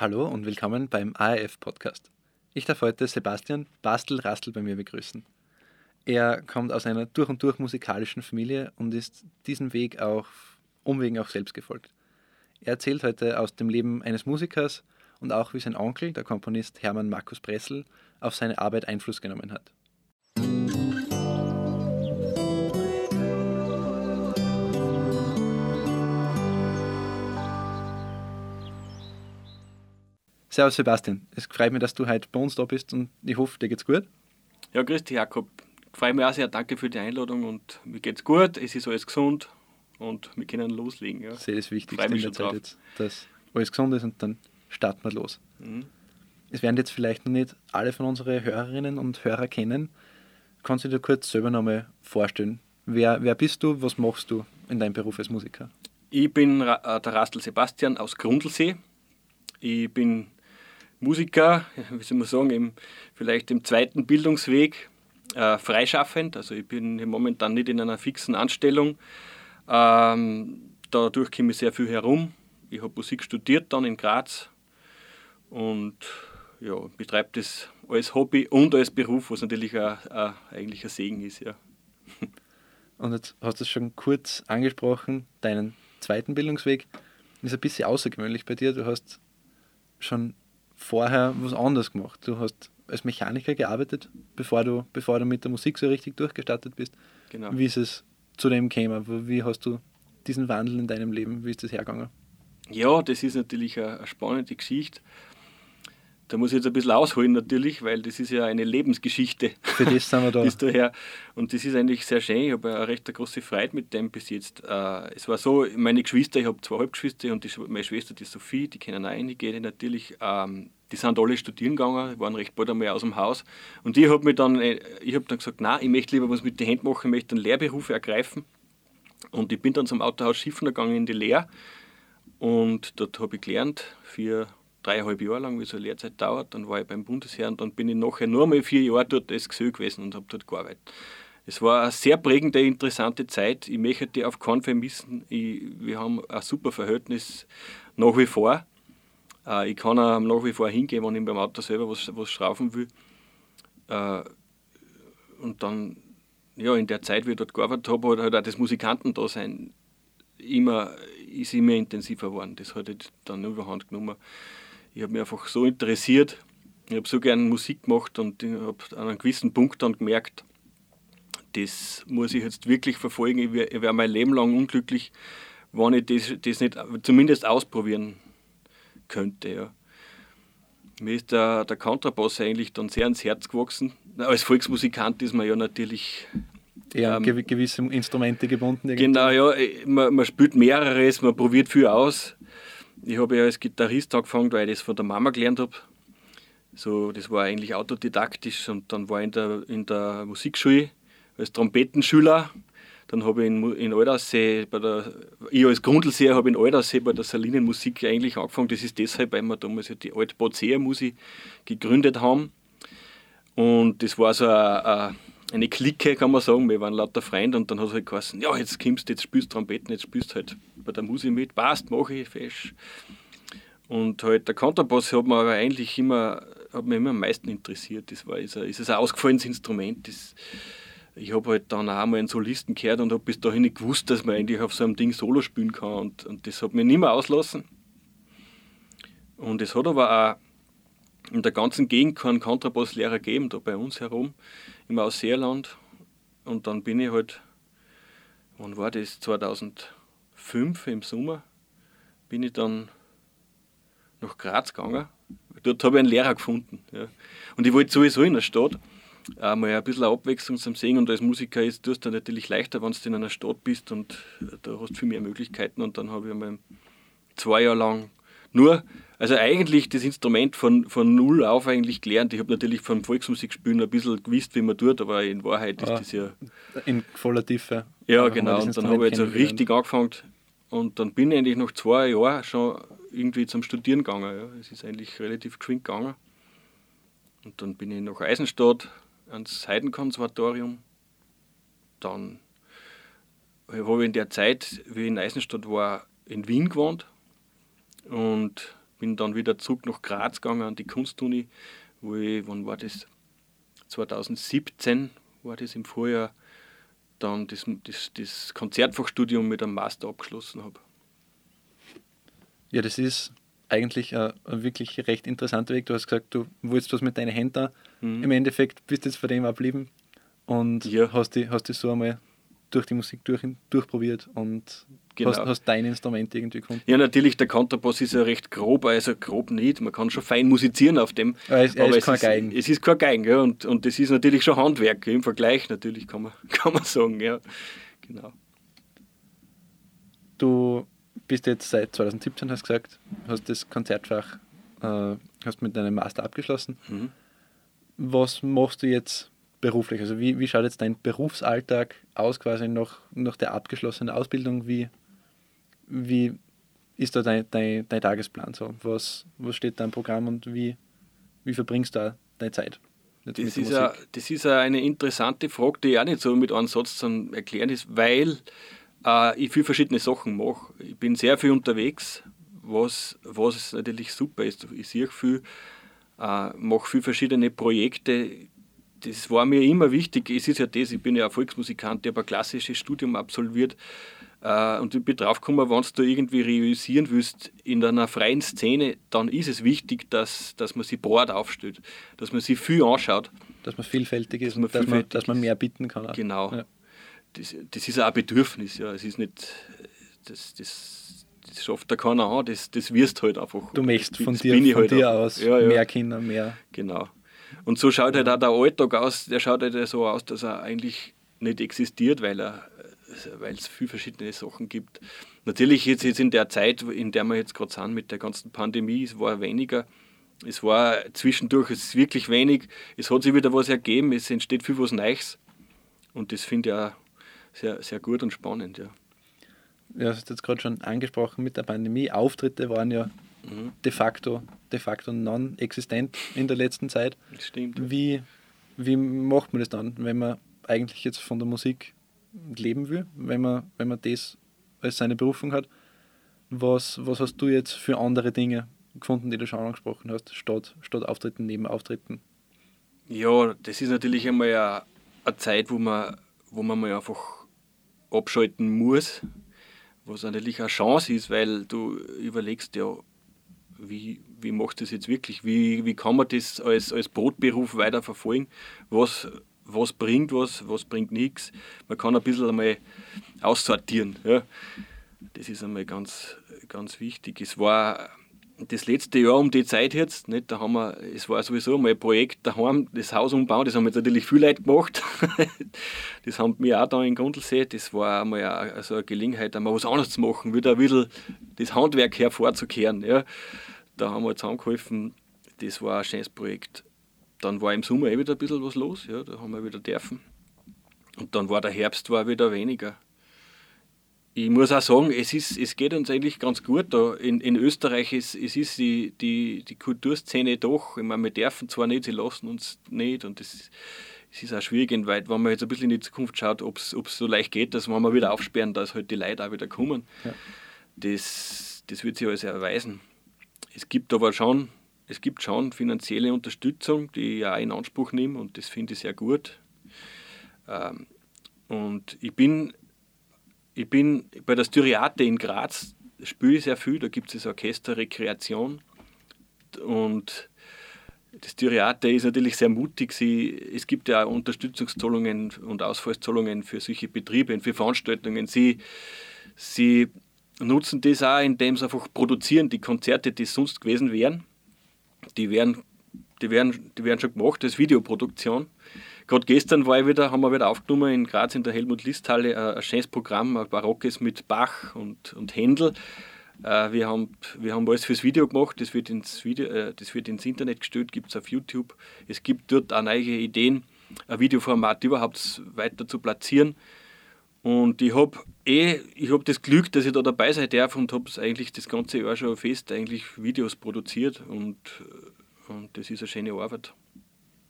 Hallo und willkommen beim ARF Podcast. Ich darf heute Sebastian Bastel-Rastel bei mir begrüßen. Er kommt aus einer durch und durch musikalischen Familie und ist diesem Weg auch Umwegen auch selbst gefolgt. Er erzählt heute aus dem Leben eines Musikers und auch wie sein Onkel, der Komponist Hermann Markus Pressel, auf seine Arbeit Einfluss genommen hat. Servus Sebastian, es freut mich, dass du heute bei uns da bist und ich hoffe, dir geht's gut. Ja, grüß dich Jakob. Freue mich auch sehr, danke für die Einladung und mir geht's gut, es ist alles gesund und wir können loslegen. Ja. Das ist das Wichtigste in der Zeit drauf. jetzt, dass alles gesund ist und dann starten wir los. Mhm. Es werden jetzt vielleicht noch nicht alle von unseren Hörerinnen und Hörer kennen. Kannst du dir kurz selber nochmal vorstellen? Wer, wer bist du, was machst du in deinem Beruf als Musiker? Ich bin äh, der Rastel Sebastian aus Grundlsee. Ich bin Musiker, wie soll man sagen, im, vielleicht im zweiten Bildungsweg, äh, freischaffend. Also ich bin momentan nicht in einer fixen Anstellung. Ähm, dadurch komme ich sehr viel herum. Ich habe Musik studiert dann in Graz und ja, betreibe das als Hobby und als Beruf, was natürlich auch, auch eigentlich ein Segen ist. Ja. Und jetzt hast du es schon kurz angesprochen, deinen zweiten Bildungsweg ist ein bisschen außergewöhnlich bei dir. Du hast schon vorher was anderes gemacht. Du hast als Mechaniker gearbeitet, bevor du, bevor du mit der Musik so richtig durchgestartet bist. Genau. Wie ist es zu dem gekommen? Wie hast du diesen Wandel in deinem Leben, wie ist das hergegangen? Ja, das ist natürlich eine, eine spannende Geschichte. Da muss ich jetzt ein bisschen ausholen natürlich, weil das ist ja eine Lebensgeschichte. Für das sind wir da. bis daher. Und das ist eigentlich sehr schön. Ich habe eine recht große Freude mit dem bis jetzt. Äh, es war so, meine Geschwister, ich habe zwei Halbgeschwister und die, meine Schwester, die Sophie, die kennen auch einige natürlich. Ähm, die sind alle studieren gegangen, waren recht bald einmal aus dem Haus. Und ich habe dann, äh, ich hab dann gesagt, nein, ich möchte lieber was mit den Händen machen, ich möchte einen Lehrberuf ergreifen. Und ich bin dann zum Autohaus Schiffen gegangen in die Lehre. Und dort habe ich gelernt, für dreieinhalb Jahre lang, wie so eine Lehrzeit dauert. Dann war ich beim Bundesheer und dann bin ich nachher nur mal vier Jahre dort als Gesell gewesen und habe dort gearbeitet. Es war eine sehr prägende, interessante Zeit. Ich möchte die auf keinen Fall missen. Ich, wir haben ein super Verhältnis nach wie vor. Äh, ich kann auch nach wie vor hingehen, wenn ich beim Auto selber was, was schrauben will. Äh, und dann, ja, in der Zeit, wie ich dort gearbeitet habe, hat halt auch das Musikantendasein immer, ist immer intensiver geworden. Das hat dann überhand genommen ich habe mich einfach so interessiert. Ich habe so gerne Musik gemacht und ich habe an einem gewissen Punkt dann gemerkt, das muss ich jetzt wirklich verfolgen. Ich wäre wär mein Leben lang unglücklich, wenn ich das, das nicht zumindest ausprobieren könnte. Ja. Mir ist der, der Kontrabass eigentlich dann sehr ans Herz gewachsen. Als Volksmusikant ist man ja natürlich ja, ähm, gewisse Instrumente gebunden. Irgendwie. Genau, ja. Man, man spielt mehreres, man probiert viel aus. Ich habe ja als Gitarrist angefangen, weil ich das von der Mama gelernt habe. So, das war eigentlich autodidaktisch und dann war ich in der, in der Musikschule als Trompetenschüler. Dann habe ich in, in Aldersee, bei der, ich als Grundlseher habe in Aldersee bei der Salinenmusik eigentlich angefangen. Das ist deshalb, weil wir damals ja die alte Bozeer Musik gegründet haben. Und das war so eine, eine Clique, kann man sagen. Wir waren lauter Freunde und dann hat es halt geheißen, ja, jetzt kommst du, jetzt spielst du Trompeten, jetzt spielst du halt bei der Musik mit, passt, mache ich, fesch. Und halt der Kontrabass hat mir aber eigentlich immer, hat mich immer am meisten interessiert. Das war, ist, ein, ist ein ausgefallenes Instrument. Das, ich habe halt dann auch mal einen Solisten gehört und habe bis dahin nicht gewusst, dass man eigentlich auf so einem Ding Solo spielen kann. Und, und das hat mich nicht mehr auslassen. Und es hat aber auch in der ganzen Gegend keinen Kontrabasslehrer gegeben, da bei uns herum, im Ausseerland. Und dann bin ich halt, wann war das? 2005 im Sommer, bin ich dann nach Graz gegangen. Dort habe ich einen Lehrer gefunden. Ja. Und ich wollte sowieso in der Stadt äh, mal ein bisschen Abwechslung zum Singen. Und als Musiker ist es natürlich leichter, wenn du in einer Stadt bist und äh, da hast du viel mehr Möglichkeiten. Und dann habe ich einmal zwei Jahre lang nur, also eigentlich das Instrument von, von null auf eigentlich gelernt. Ich habe natürlich vom Volksmusikspielen ein bisschen gewusst, wie man tut, aber in Wahrheit ist ah, das ja. In voller Tiefe. Ja, genau. Und dann habe ich jetzt so richtig angefangen. Und dann bin ich eigentlich nach zwei Jahren schon irgendwie zum Studieren gegangen. Ja. Es ist eigentlich relativ geschwind gegangen. Und dann bin ich nach Eisenstadt ans Heidenkonservatorium. Dann habe ich in der Zeit, wie ich in Eisenstadt war, in Wien gewohnt und bin dann wieder zurück nach Graz gegangen an die Kunstuni, wo ich, wann war das? 2017 war das im Vorjahr, dann das, das, das Konzertfachstudium mit einem Master abgeschlossen habe. Ja, das ist eigentlich ein, ein, wirklich recht interessanter Weg. Du hast gesagt, du wolltest was mit deinen Händen. Mhm. Im Endeffekt bist du jetzt von dem ablieben und ja. hast dich hast die so einmal durch die Musik durch, durchprobiert und genau. hast, hast dein Instrument irgendwie gefunden. Ja, natürlich, der Kontrabass ist ja recht grob, also grob nicht. Man kann schon fein musizieren auf dem. Aber es, aber ist kein Geigen. Es ist kein Geigen, ja, und, und das ist natürlich schon Handwerk im Vergleich, natürlich kann man, kann man sagen, ja. Genau. Du bist jetzt seit 2017, hast gesagt, hast das Konzertfach, äh, hast mit deinem Master abgeschlossen. Mhm. Was machst du jetzt beruflich? Also wie, wie schaut jetzt dein Berufsalltag aus, quasi nach, nach der abgeschlossenen Ausbildung? Wie, wie ist da dein, dein, dein Tagesplan so? Was, was steht da im Programm und wie, wie verbringst du da deine Zeit? Das ist, a, das ist a eine interessante Frage, die auch nicht so mit einem Satz zu erklären ist, weil äh, ich viele verschiedene Sachen mache. Ich bin sehr viel unterwegs, was, was natürlich super ist. Ich sehe viel, äh, mache viele verschiedene Projekte, das war mir immer wichtig. Es ist ja das, ich bin ja Volksmusikant, ich habe ein klassisches Studium absolviert. Äh, und ich bin draufgekommen, wenn du irgendwie realisieren willst in einer freien Szene, dann ist es wichtig, dass, dass man sich breit aufstellt, dass man sich viel anschaut. Dass man vielfältig ist dass und dass, man, dass man mehr bieten kann. Auch. Genau. Ja. Das, das ist auch ein Bedürfnis. Ja. Es ist nicht, das, das, das schafft da keiner an, das, das wirst halt einfach. Du möchtest von, dir, von halt dir aus ja, ja. mehr Kinder, mehr. Genau. Und so schaut halt auch der Alltag aus, der schaut halt so aus, dass er eigentlich nicht existiert, weil er weil es viele verschiedene Sachen gibt. Natürlich jetzt, jetzt in der Zeit, in der wir jetzt gerade sind mit der ganzen Pandemie, es war weniger. Es war zwischendurch es ist wirklich wenig. Es hat sich wieder was ergeben, es entsteht viel was Neues. Und das finde ich auch sehr, sehr gut und spannend. Ja. Ja, du hast jetzt gerade schon angesprochen mit der Pandemie. Auftritte waren ja mhm. de facto, de facto non-existent in der letzten Zeit. Stimmt. Wie, wie macht man das dann, wenn man eigentlich jetzt von der Musik leben will, wenn man, wenn man das als seine Berufung hat? Was, was hast du jetzt für andere Dinge gefunden, die du schon angesprochen hast, statt, statt Auftritten, neben Auftritten? Ja, das ist natürlich einmal eine, eine Zeit, wo man, wo man mal einfach abschalten muss, was natürlich eine Chance ist, weil du überlegst ja, wie, wie macht das jetzt wirklich? Wie, wie kann man das als, als Brotberuf weiterverfolgen? Was, was bringt was, was bringt nichts? Man kann ein bisschen einmal aussortieren. Ja. Das ist einmal ganz, ganz wichtig. Es war das letzte Jahr um die Zeit jetzt, nicht, da haben wir, es war sowieso mal ein Projekt daheim, das Haus umbauen, das haben jetzt natürlich viele Leute gemacht. das haben wir auch da in Grundlsee, das war einmal eine, also eine Gelegenheit, einmal was anderes zu machen, wieder ein bisschen das Handwerk hervorzukehren. Ja. Da haben wir zusammengeholfen. Das war ein schönes Projekt. Dann war im Sommer eh wieder ein bisschen was los. Ja, da haben wir wieder dürfen. Und dann war der Herbst war wieder weniger. Ich muss auch sagen, es, ist, es geht uns eigentlich ganz gut da. In, in Österreich ist, es ist die, die, die Kulturszene doch, ich meine, wir dürfen zwar nicht, sie lassen uns nicht und das, es ist auch schwierig, weil wenn man jetzt ein bisschen in die Zukunft schaut, ob es so leicht geht, dass wenn wir wieder aufsperren, dass halt die Leute auch wieder kommen. Ja. Das, das wird sich alles erweisen es gibt aber schon, es gibt schon finanzielle Unterstützung, die ich auch in Anspruch nehme und das finde ich sehr gut. Ähm, und ich bin, ich bin bei der Styriate in Graz, spiele ich sehr viel, da gibt es Orchester Rekreation und das Styriate ist natürlich sehr mutig. Sie, es gibt ja auch Unterstützungszahlungen und Ausfallszahlungen für solche Betriebe und für Veranstaltungen. Sie, sie nutzen das auch, indem sie einfach produzieren, die Konzerte, die sonst gewesen wären. Die werden, die werden, die werden schon gemacht als Videoproduktion. Gerade gestern war ich wieder, haben wir wieder aufgenommen in Graz in der Helmut-List-Halle ein, ein schönes Programm, ein barockes mit Bach und, und Händel. Äh, wir, haben, wir haben alles fürs Video gemacht, das wird ins, Video, äh, das wird ins Internet gestellt, gibt es auf YouTube. Es gibt dort auch neue Ideen, ein Videoformat überhaupt weiter zu platzieren. Und ich habe eh, ich habe das Glück, dass ich da dabei sein darf und habe eigentlich das ganze Jahr schon fest eigentlich Videos produziert und, und das ist eine schöne Arbeit.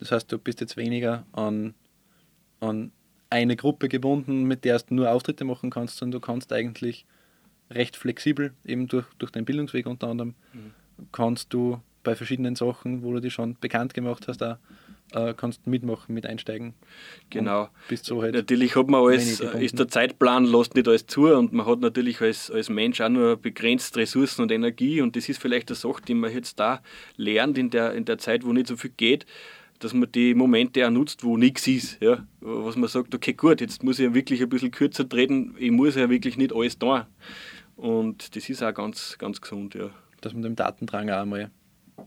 Das heißt, du bist jetzt weniger an, an eine Gruppe gebunden, mit der du nur Auftritte machen kannst, sondern du kannst eigentlich recht flexibel, eben durch, durch deinen Bildungsweg unter anderem, mhm. kannst du bei verschiedenen Sachen, wo du dich schon bekannt gemacht hast, auch, äh, kannst mitmachen, mit einsteigen. Genau. Bist so halt natürlich hat man alles, ist der Zeitplan lässt nicht alles zu und man hat natürlich als, als Mensch auch nur begrenzt Ressourcen und Energie und das ist vielleicht eine Sache, die man jetzt da lernt in der, in der Zeit, wo nicht so viel geht, dass man die Momente auch nutzt, wo nichts ist. Ja? Was man sagt, okay, gut, jetzt muss ich ja wirklich ein bisschen kürzer treten, ich muss ja wirklich nicht alles da. Und das ist auch ganz, ganz gesund, ja. Dass man dem Datendrang auch einmal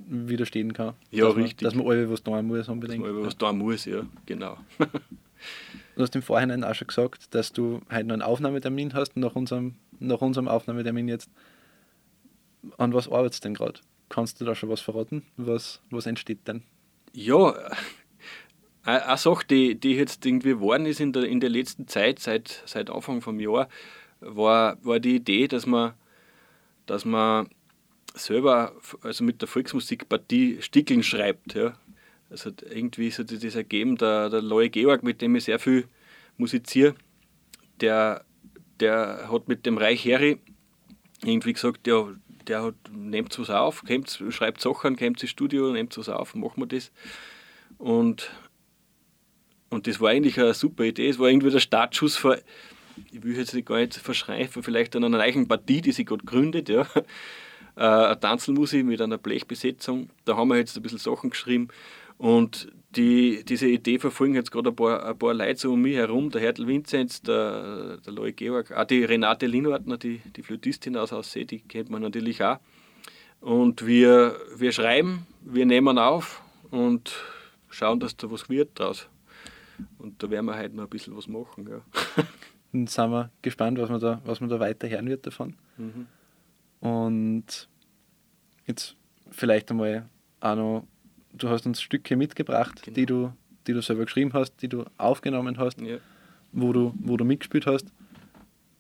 widerstehen kann. Ja, dass richtig. Man, dass man alle was tun muss unbedingt. Dass man was tun muss, ja, genau. du hast im Vorhinein auch schon gesagt, dass du heute noch einen Aufnahmetermin hast, nach unserem, nach unserem Aufnahmetermin jetzt. An was arbeitest du denn gerade? Kannst du da schon was verraten? Was, was entsteht denn? Ja, eine Sache, die, die jetzt irgendwie geworden ist in der, in der letzten Zeit, seit, seit Anfang vom Jahr, war, war die Idee, dass man, dass man selber also mit der Volksmusikpartie Stickeln schreibt. Ja. Also irgendwie ist das ergeben, der, der Loe Georg, mit dem ich sehr viel musiziere, der, der hat mit dem Reich Heri irgendwie gesagt, ja, der hat, nehmt was auf, kommt, schreibt Sachen, kommt ins Studio, nehmt was auf, machen wir das. Und, und das war eigentlich eine super Idee. Es war irgendwie der Startschuss für, ich will jetzt gar nicht verschreien, für vielleicht einer neuen Partie, die sich gerade gründet. Ja. Äh, eine Tanzelmusik mit einer Blechbesetzung. Da haben wir jetzt ein bisschen Sachen geschrieben. Und die, diese Idee verfolgen jetzt gerade ein paar, ein paar Leute so um mich herum, der Hertel Vinzenz, der, der Loe Georg, auch die Renate Linwartner, die, die Flötistin aus Aussee, die kennt man natürlich auch. Und wir, wir schreiben, wir nehmen auf und schauen, dass da was wird draus. Und da werden wir heute noch ein bisschen was machen. Ja. Dann sind wir gespannt, was man da, was man da weiter hören wird davon. Mhm. Und jetzt vielleicht einmal auch noch du hast uns Stücke mitgebracht, genau. die, du, die du selber geschrieben hast, die du aufgenommen hast, ja. wo, du, wo du mitgespielt hast.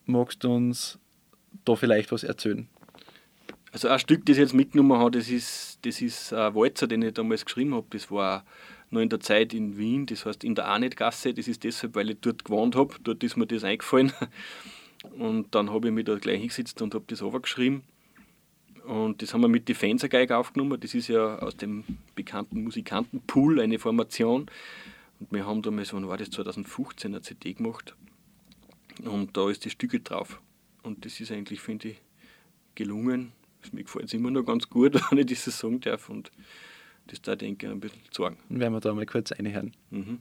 Magst du uns da vielleicht was erzählen? Also ein Stück, das ich jetzt mitgenommen habe, das ist, das ist ein Walzer, den ich damals geschrieben habe. Das war noch in der Zeit in Wien, das heißt in der Arnetgasse. Das ist deshalb, weil ich dort gewohnt habe. Dort ist mir das eingefallen. Und dann habe ich mich da gleich hingesetzt und habe das geschrieben. Und das haben wir mit die Fenstergeige aufgenommen. Das ist ja aus dem bekannten Musikantenpool eine Formation. Und wir haben damals, wann war das, 2015 eine CD gemacht. Und da ist die Stücke drauf. Und das ist eigentlich, finde ich, gelungen. Mir gefällt es immer noch ganz gut, wenn ich das sagen darf. Und das da denke ich ein bisschen sagen. Werden wir da mal kurz reinhören. Mhm.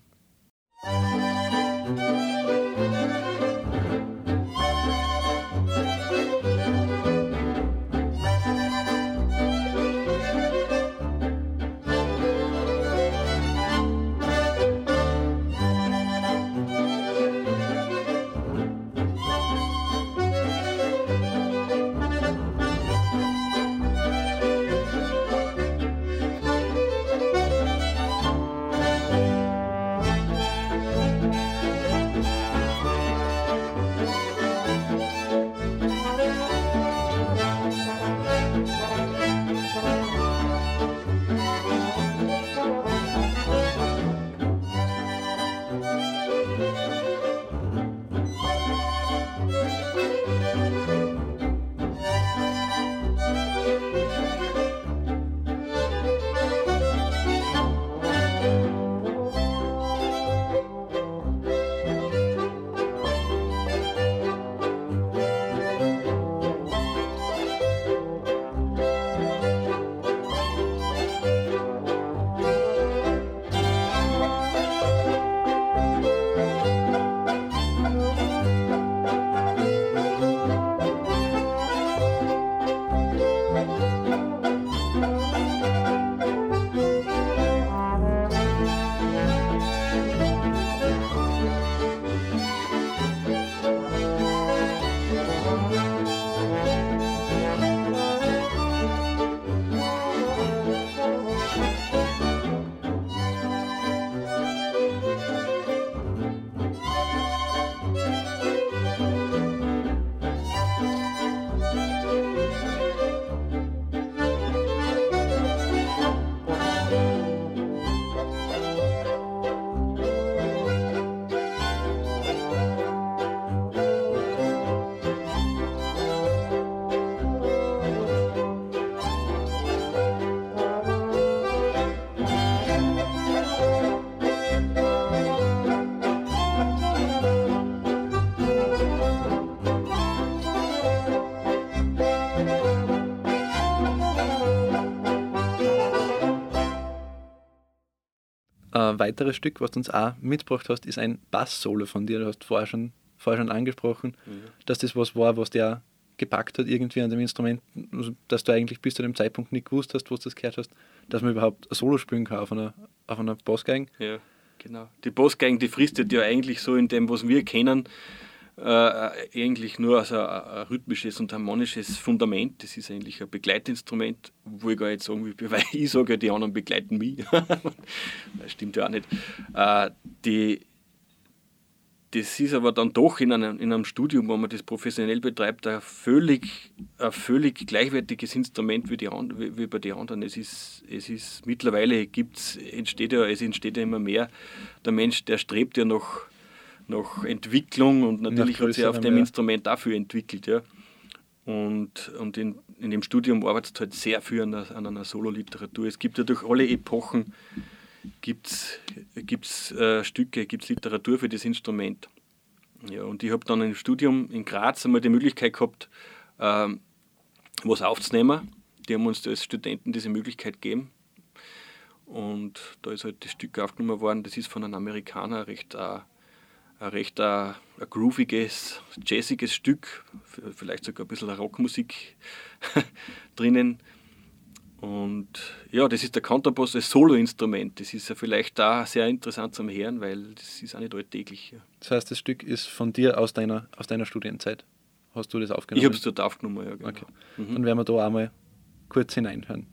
Ein weiteres Stück, was du uns auch mitgebracht hast, ist ein Bass-Solo von dir. Du hast vorher schon, vorher schon angesprochen, ja. dass das was war, was der gepackt hat irgendwie an dem Instrument, also, dass du eigentlich bis zu dem Zeitpunkt nicht gewusst hast, wo du das gehört hast, dass man überhaupt ein Solo spielen kann auf einer, auf einer Bassgeige. Ja, genau. Die Bassgeigen, die fristet ja eigentlich so in dem, was wir kennen, äh, eigentlich nur als ein, ein, rhythmisches und harmonisches Fundament. Das ist eigentlich ein Begleitinstrument, wo ich gar nicht sagen will, weil ich sage, die anderen begleiten mich. das stimmt ja auch nicht. Äh, die, das ist aber dann doch in einem, in einem Studium, wo man das professionell betreibt, ein völlig, ein völlig gleichwertiges Instrument wie, die, wie, bei den anderen. Es ist, es ist mittlerweile gibt's, entsteht ja, es entsteht ja immer mehr. Der Mensch, der strebt ja nach, nach Entwicklung und natürlich hat sich auf dem mehr. Instrument dafür entwickelt. Ja. Und, und in, in dem Studium arbeitet halt sehr viel an, an einer Sololiteratur. Es gibt ja durch alle Epochen gibt es äh, Stücke, gibt es Literatur für das Instrument. Ja, und ich habe dann im Studium in Graz einmal die Möglichkeit gehabt, ähm, was aufzunehmen. Die haben uns als Studenten diese Möglichkeit gegeben. Und da ist halt das Stück aufgenommen worden. Das ist von einem Amerikaner recht, äh, ein recht äh, ein grooviges, jazziges Stück, vielleicht sogar ein bisschen Rockmusik drinnen. Und ja, das ist der Kontrabass als Soloinstrument. Das ist ja vielleicht da sehr interessant zum Hören, weil das ist auch nicht alltäglich. Das heißt, das Stück ist von dir aus deiner, aus deiner Studienzeit. Hast du das aufgenommen? Ich habe es dort aufgenommen, ja. Genau. Okay. Mhm. Dann werden wir da einmal kurz hineinhören.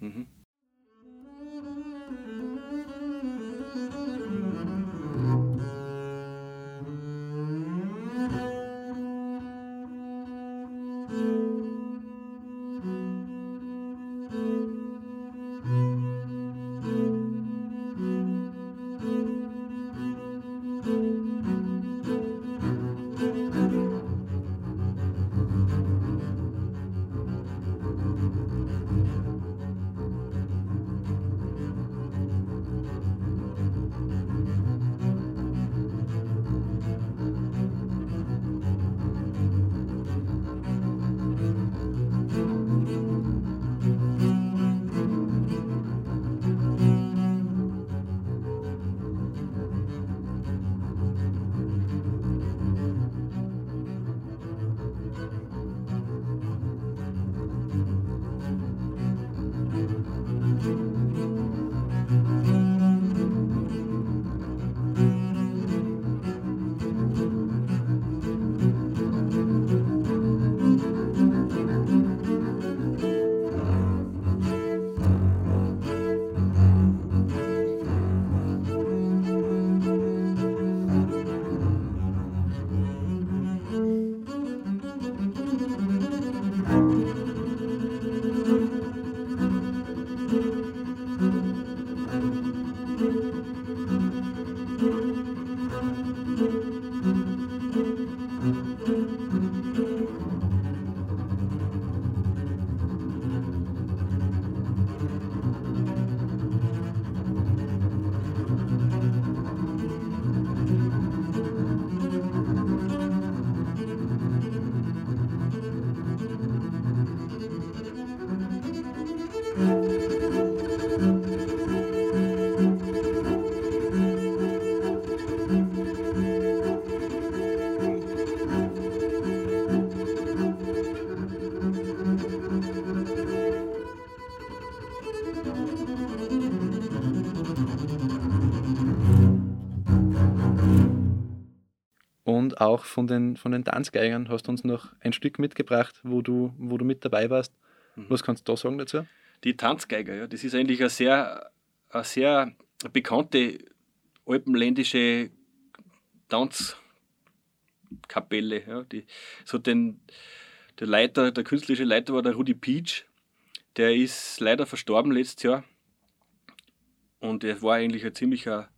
Mhm. Auch von den, von den Tanzgeigern hast du uns noch ein Stück mitgebracht, wo du, wo du mit dabei warst. Mhm. Was kannst du da sagen dazu? Die Tanzgeiger, ja, das ist eigentlich eine sehr, eine sehr bekannte alpenländische Tanzkapelle. Ja, die, so den, der Leiter, der künstlerische Leiter war der Rudi Peach. Der ist leider verstorben letztes Jahr. Und er war eigentlich ein ziemlicher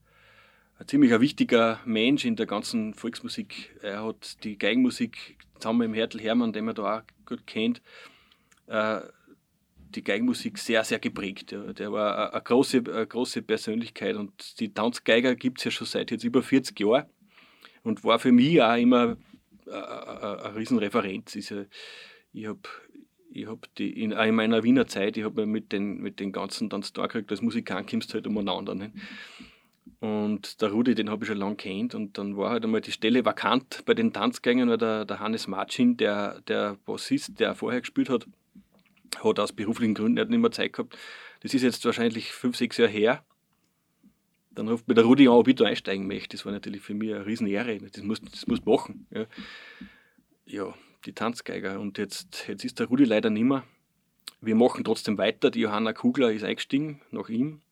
ein ziemlich ein wichtiger Mensch in der ganzen Volksmusik. Er hat die Geigenmusik zusammen mit Hertel Hermann, den man da auch gut kennt, äh, die Geigenmusik sehr, sehr geprägt. Der war eine große, eine große Persönlichkeit und die Tanzgeiger gibt es ja schon seit jetzt über 40 Jahren und war für mich auch immer eine Riesenreferenz. Ich habe ich hab in, in meiner Wiener Zeit, ich habe mit den, mit den ganzen dann da gekriegt, als Musikant kommst du halt umeinander. Ne? Und der Rudi, den habe ich schon lange kennt. Und dann war halt einmal die Stelle vakant bei den Tanzgängen, weil der, der Hannes Marcin, der, der Bassist, der vorher gespielt hat, hat aus beruflichen Gründen nicht mehr Zeit gehabt. Das ist jetzt wahrscheinlich fünf, sechs Jahre her. Dann ruft mir der Rudi an, ob ich da einsteigen möchte. Das war natürlich für mich eine Riesenehre. Das musst das musst machen. Ja. ja, die Tanzgeiger. Und jetzt, jetzt ist der Rudi leider nicht mehr. Wir machen trotzdem weiter. Die Johanna Kugler ist eingestiegen nach ihm.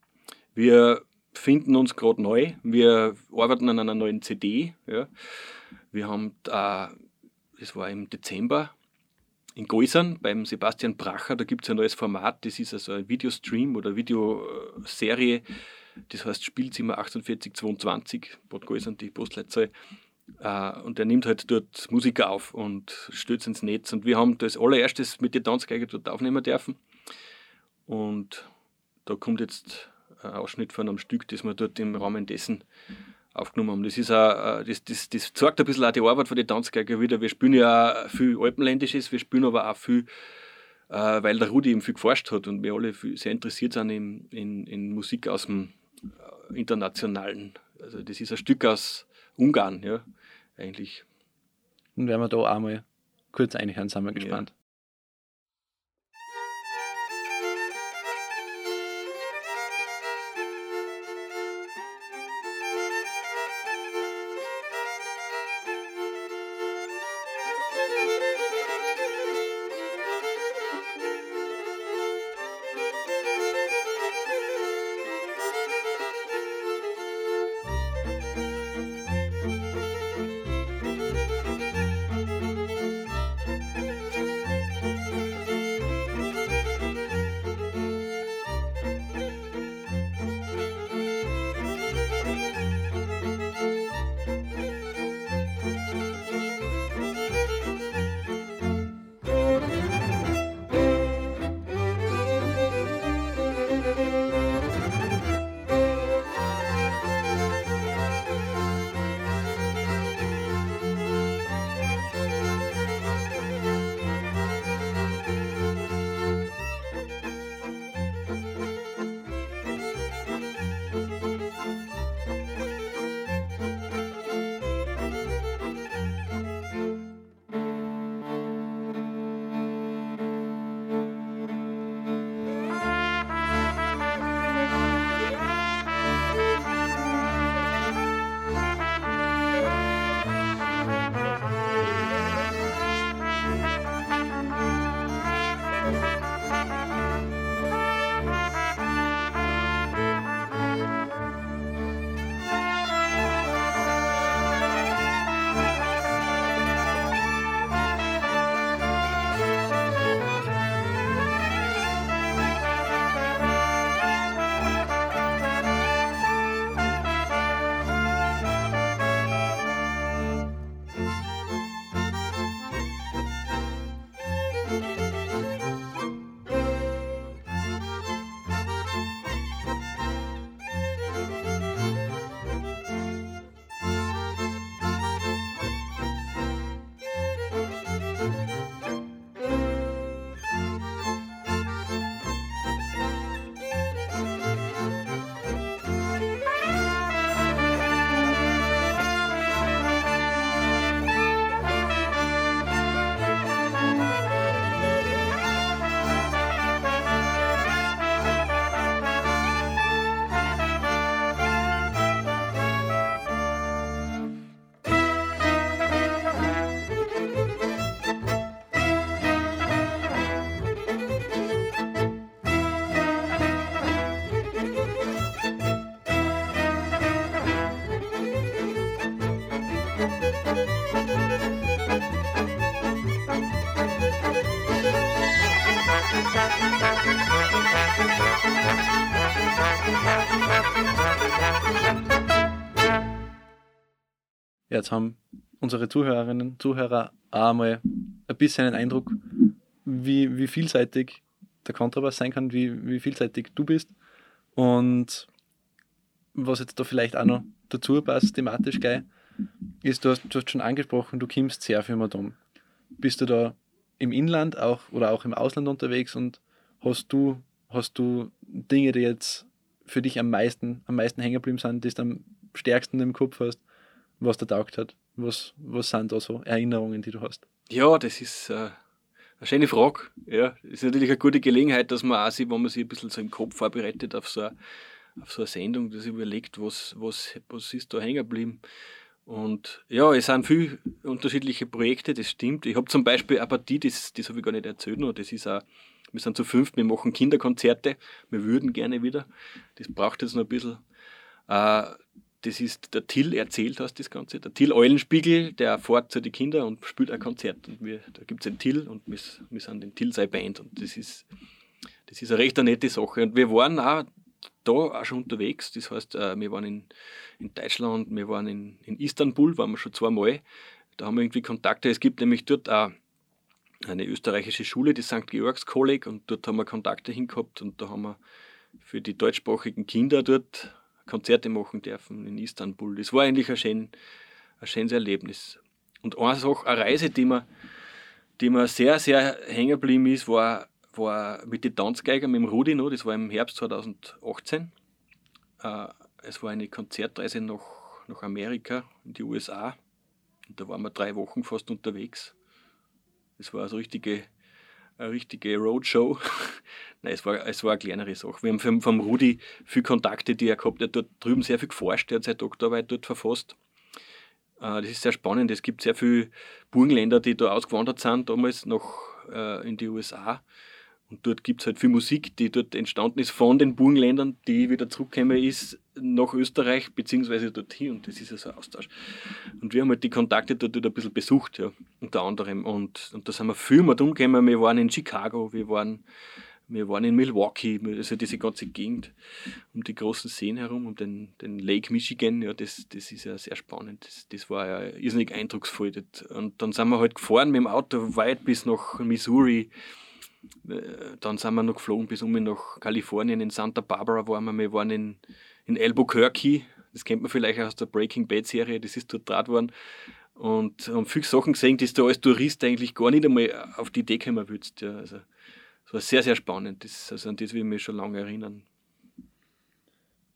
Wir finden uns gerade neu. Wir arbeiten an einer neuen CD. Ja. Wir haben, äh, das war im Dezember, in Geusern beim Sebastian Bracher, da gibt es ein neues Format, das ist also ein Videostream oder Videoserie, das heißt Spielzimmer 4822, Bad Geusern, die Postleitzahl. Uh, und er nimmt halt dort Musiker auf und stürzt ins Netz. Und wir haben das allererstes mit der Tanzgeige dort aufnehmen dürfen. Und da kommt jetzt ein Ausschnitt von einem Stück, das wir dort im Rahmen dessen aufgenommen haben. Das, ist auch, das, das, das zeigt ein bisschen auch die Arbeit von den Tanzgeiger wieder. Wir spielen ja auch viel Alpenländisches, wir spielen aber auch viel, äh, weil der Rudi eben viel geforscht hat und wir alle sehr interessiert sind in, in, in Musik aus dem äh, internationalen. Also das ist ein Stück aus Ungarn, ja, eigentlich. Und werden wir da auch mal kurz einhören, sind wir gespannt. Ja. Jetzt haben unsere Zuhörerinnen und Zuhörer einmal ein bisschen einen Eindruck, wie, wie vielseitig der Kontrabass sein kann, wie, wie vielseitig du bist. Und was jetzt da vielleicht auch noch dazu passt, thematisch geil, ist, du hast, du hast schon angesprochen, du kommst sehr viel mit um. Bist du da im Inland auch oder auch im Ausland unterwegs und hast du, hast du Dinge, die jetzt für dich am meisten, am meisten hängen geblieben sind, die du am stärksten im Kopf hast, was da taugt hat? Was, was sind da so Erinnerungen, die du hast? Ja, das ist äh, eine schöne Frage. Ja, das ist natürlich eine gute Gelegenheit, dass man auch sieht, wenn man sich ein bisschen so im Kopf vorbereitet auf so eine, auf so eine Sendung, dass überlegt, was, was, was ist da hängen geblieben. Und ja, es sind viele unterschiedliche Projekte, das stimmt. Ich habe zum Beispiel eine Partie, das, das habe ich gar nicht erzählt noch, das ist auch, wir sind zu fünft, wir machen Kinderkonzerte, wir würden gerne wieder. Das braucht jetzt noch ein bisschen. Äh, das ist der Till erzählt hast das Ganze. Der Till Eulenspiegel, der fährt zu den Kindern und spielt ein Konzert. Und wir, da gibt es einen Till und wir, wir sind den Till sei Band. Und das ist, das ist eine recht eine nette Sache. Und wir waren auch da auch schon unterwegs. Das heißt, äh, wir waren in, in Deutschland, wir waren in, in Istanbul, waren wir schon zweimal. Da haben wir irgendwie Kontakte. Es gibt nämlich dort auch eine österreichische Schule, die St. Georgs Kolleg, und dort haben wir Kontakte hingehabt und da haben wir für die deutschsprachigen Kinder dort Konzerte machen dürfen in Istanbul. Das war eigentlich ein, schön, ein schönes Erlebnis. Und eine Sache, eine Reise, die mir, die mir sehr, sehr hängen geblieben ist, war, war mit den Tanzgeigern, mit dem Rudi noch, das war im Herbst 2018. Äh, es war eine Konzertreise nach, nach Amerika, in die USA. Und da waren wir drei Wochen fast unterwegs. Das war also richtige eine richtige Roadshow. Nein, es war, es war eine kleinere Sache. Wir haben vom, vom Rudi viele Kontakte, die er gehabt. Er hat dort drüben sehr viel geforscht, er hat seine Doktorarbeit dort verfasst. Äh, das ist sehr spannend. Es gibt sehr viele Burgenländer, die da ausgewandert sind, damals noch äh, in die USA. Und dort gibt es halt viel Musik, die dort entstanden ist von den Burgenländern, die wieder zurückgekommen ist nach Österreich, beziehungsweise dorthin. Und das ist ja so ein Austausch. Und wir haben halt die Kontakte dort ein bisschen besucht, ja, unter anderem. Und, und da sind wir viel mal umgekommen. Wir waren in Chicago, wir waren, wir waren in Milwaukee, also diese ganze Gegend um die großen Seen herum, um den, den Lake Michigan. Ja, das, das ist ja sehr spannend. Das, das war ja irrsinnig eindrucksvoll. Und dann sind wir halt gefahren mit dem Auto weit bis nach Missouri dann sind wir noch geflogen bis um nach Kalifornien, in Santa Barbara waren wir, wir waren in, in Albuquerque, das kennt man vielleicht aus der Breaking Bad Serie, das ist dort draht worden. Und haben viele Sachen gesehen, die du als Tourist eigentlich gar nicht einmal auf die Idee kommen würdest. Ja, also, das war sehr, sehr spannend. Das, also an das will ich mich schon lange erinnern.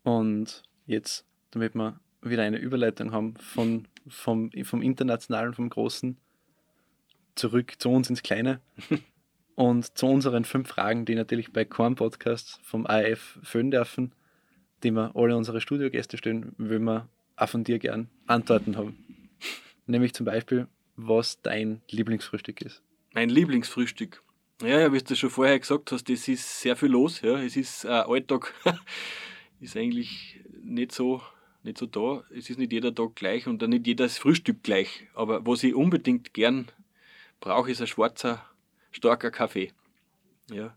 Und jetzt, damit wir wieder eine Überleitung haben von, vom, vom Internationalen, vom Großen, zurück zu uns ins Kleine. und zu unseren fünf Fragen, die natürlich bei Korn Podcast vom AF füllen dürfen, die wir alle unsere Studiogäste stellen, will wir auch von dir gern Antworten haben. Nämlich zum Beispiel, was dein Lieblingsfrühstück ist. Mein Lieblingsfrühstück. Ja, ja, wie du schon vorher gesagt hast, es ist sehr viel los. Ja. Es ist äh, Alltag, ist eigentlich nicht so, nicht so da. Es ist nicht jeder Tag gleich und nicht jedes Frühstück gleich. Aber was ich unbedingt gern brauche, ist ein schwarzer starker Kaffee. Ja.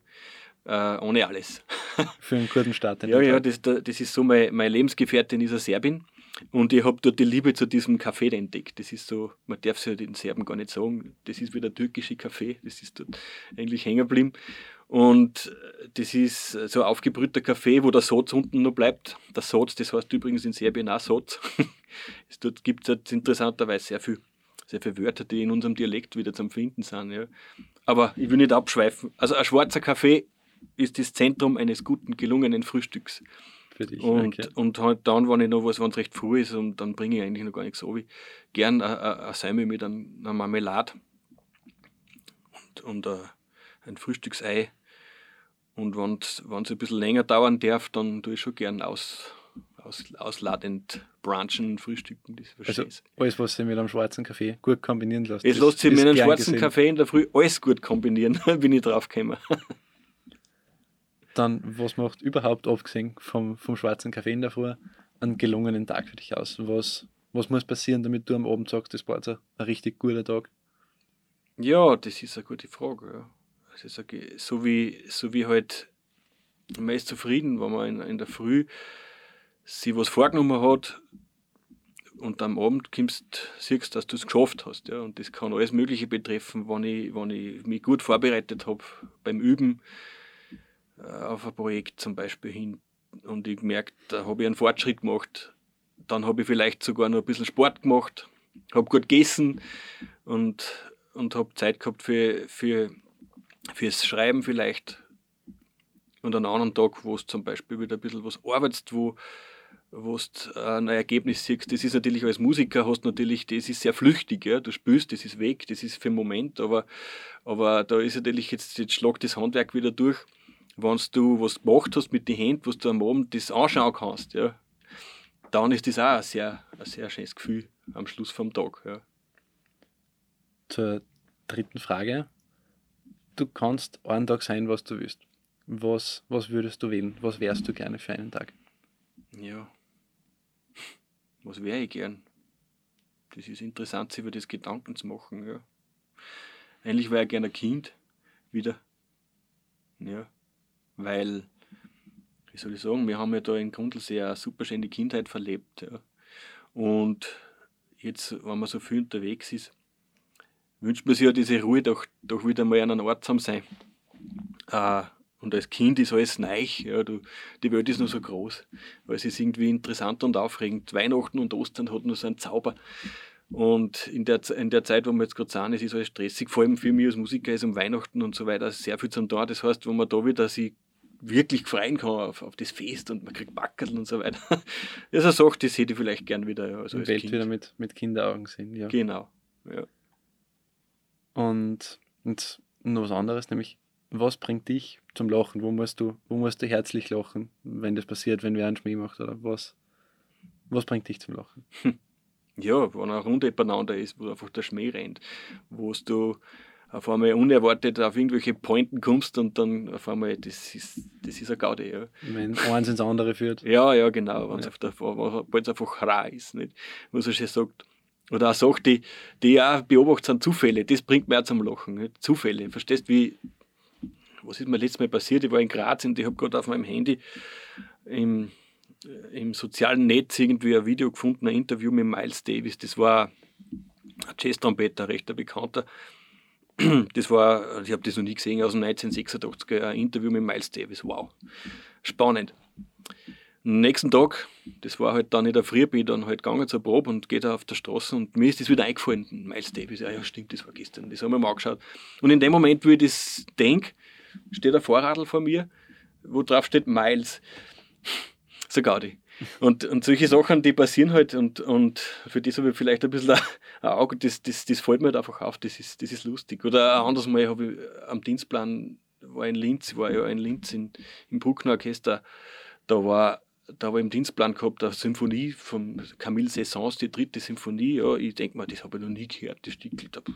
Äh, ohne alles. Für einen guten Start. ja, ja, das, das ist so, meine, meine Lebensgefährtin ist eine Serbin und ich habe dort die Liebe zu diesem Kaffee entdeckt. Das ist so, man darf es ja den Serben gar nicht sagen, das ist wie der türkische Kaffee, das ist dort eigentlich hängen geblieben. Und das ist so ein aufgebrühter Kaffee, wo der Sotz unten noch bleibt. Der Sotz, das heißt übrigens in Serbien auch Sotz. dort gibt es halt interessanterweise sehr viel sehr viele Wörter, die in unserem Dialekt wieder zum Finden sind. Ja. Aber ich will nicht abschweifen. Also ein schwarzer Kaffee ist das Zentrum eines guten, gelungenen Frühstücks. Für dich, und, okay. und halt dann, wenn ich noch was, wenn es recht früh ist, und dann bringe ich eigentlich noch gar nichts so wie gern ein Semmel mit einer Marmelade und, und a, ein Frühstücksei. Und wenn es ein bisschen länger dauern darf, dann tue ich schon gern aus, aus, ausladend brunchen, frühstücken. Das also alles, was sich mit einem schwarzen Kaffee gut kombinieren lässt. Es lässt sich mit einem schwarzen gesehen. Kaffee in der Früh alles gut kombinieren, bin ich drauf gekommen. Dann, was macht überhaupt abgesehen vom, vom schwarzen Kaffee in der Früh einen gelungenen Tag für dich aus? Was, was muss passieren, damit du am Abend sagst, das war jetzt ein, ein richtig guter Tag? Ja, das ist eine gute Frage. Ja. Also, so, wie, so wie halt, man ist zufrieden, wenn man in, in der Früh sich was vorgenommen hat und am Abend kommst, siehst, dass du es geschafft hast. Ja. Und das kann alles Mögliche betreffen, wenn ich, wenn ich mich gut vorbereitet habe beim Üben äh, auf ein Projekt zum Beispiel hin und ich merke, da habe ich einen Fortschritt gemacht. Dann habe ich vielleicht sogar noch ein bisschen Sport gemacht, habe gut gegessen und, und habe Zeit gehabt für, für, fürs Schreiben vielleicht und einen anderen Tag, wo du zum Beispiel wieder ein bisschen was arbeitest, wo wo du ein Ergebnis siehst, das ist natürlich als Musiker, hast natürlich, das ist sehr flüchtig, ja? du spürst, das ist weg, das ist für einen Moment, aber, aber da ist natürlich jetzt, jetzt schlagt das Handwerk wieder durch, wenn du was gemacht hast mit den Händen, was du am Abend das anschauen kannst, ja? dann ist das auch ein sehr, ein sehr schönes Gefühl am Schluss vom Tag. Ja. Zur dritten Frage. Du kannst einen Tag sein, was du willst. Was, was würdest du wählen? Was wärst du gerne für einen Tag? Ja, was wäre ich gern? Das ist interessant, sich über das Gedanken zu machen. Ja. Eigentlich wäre ich gerne ein Kind wieder. Ja, weil, wie soll ich sagen, wir haben ja da in Grundlsee eine super schöne Kindheit verlebt. Ja. Und jetzt, wenn man so viel unterwegs ist, wünscht man sich ja diese Ruhe doch, doch wieder mal an einem Ort zu sein. Äh, und als Kind ist alles neu. Ja, du, die Welt ist nur so groß. Weil es ist irgendwie interessant und aufregend. Weihnachten und Ostern hat nur so einen Zauber. Und in der, in der Zeit, wo wir jetzt gerade sind, ist es alles stressig. Vor allem für mich als Musiker ist um Weihnachten und so weiter sehr viel zum Tun. Das heißt, wo man da wieder sich wirklich freuen kann auf, auf das Fest und man kriegt Backerl und so weiter. Das ist eine Sache, die hätte ich vielleicht gern wieder. Ja, also Welt kind. wieder mit, mit Kinderaugen sehen, ja. Genau, ja. Und, und noch was anderes, nämlich was bringt dich zum Lachen? Wo musst du, wo musst du herzlich lachen, wenn das passiert, wenn wer einen Schmäh macht? Oder was, was bringt dich zum Lachen? Ja, wenn eine Runde beieinander ist, wo einfach der Schmäh rennt, wo du auf einmal unerwartet auf irgendwelche Pointen kommst und dann auf einmal, das ist, das ist ein Gaudi. Ja. Wenn eins ins andere führt. Ja, ja, genau, wenn es ja. einfach rar ist, nicht? was er schon sagt. Oder eine Sache, die, die ich auch beobachtet, sind Zufälle. Das bringt mir auch zum Lachen. Nicht? Zufälle. Verstehst du, wie, was ist mir letztes Mal passiert? Ich war in Graz und ich habe gerade auf meinem Handy im, im sozialen Netz irgendwie ein Video gefunden, ein Interview mit Miles Davis. Das war ein Jazz-Trompeter, recht ein bekannter. Das war, ich habe das noch nie gesehen, aus dem 1986 ein Interview mit Miles Davis. Wow, spannend. Nächsten Tag, das war halt dann in der Früh, bin ich dann halt gegangen zur Probe und gehe auf der Straße und mir ist das wieder eingefallen, Miles Davis, ja, ja stimmt, das war gestern, das haben wir mal angeschaut. Und in dem Moment, wo ich das denke, steht ein Vorradl vor mir, wo drauf steht Miles. So Gaudi. Und, und solche Sachen, die passieren halt und, und für das habe ich vielleicht ein bisschen ein Auge, das, das, das fällt mir halt einfach auf, das ist, das ist lustig. Oder ein anderes Mal habe ich am Dienstplan, war in Linz, war ja in Linz in, im Bruckner Orchester, da war da habe ich im Dienstplan gehabt, eine Symphonie von Camille Saint-Saëns, die dritte Symphonie. Ja, ich denke mal, das habe ich noch nie gehört, das Stück.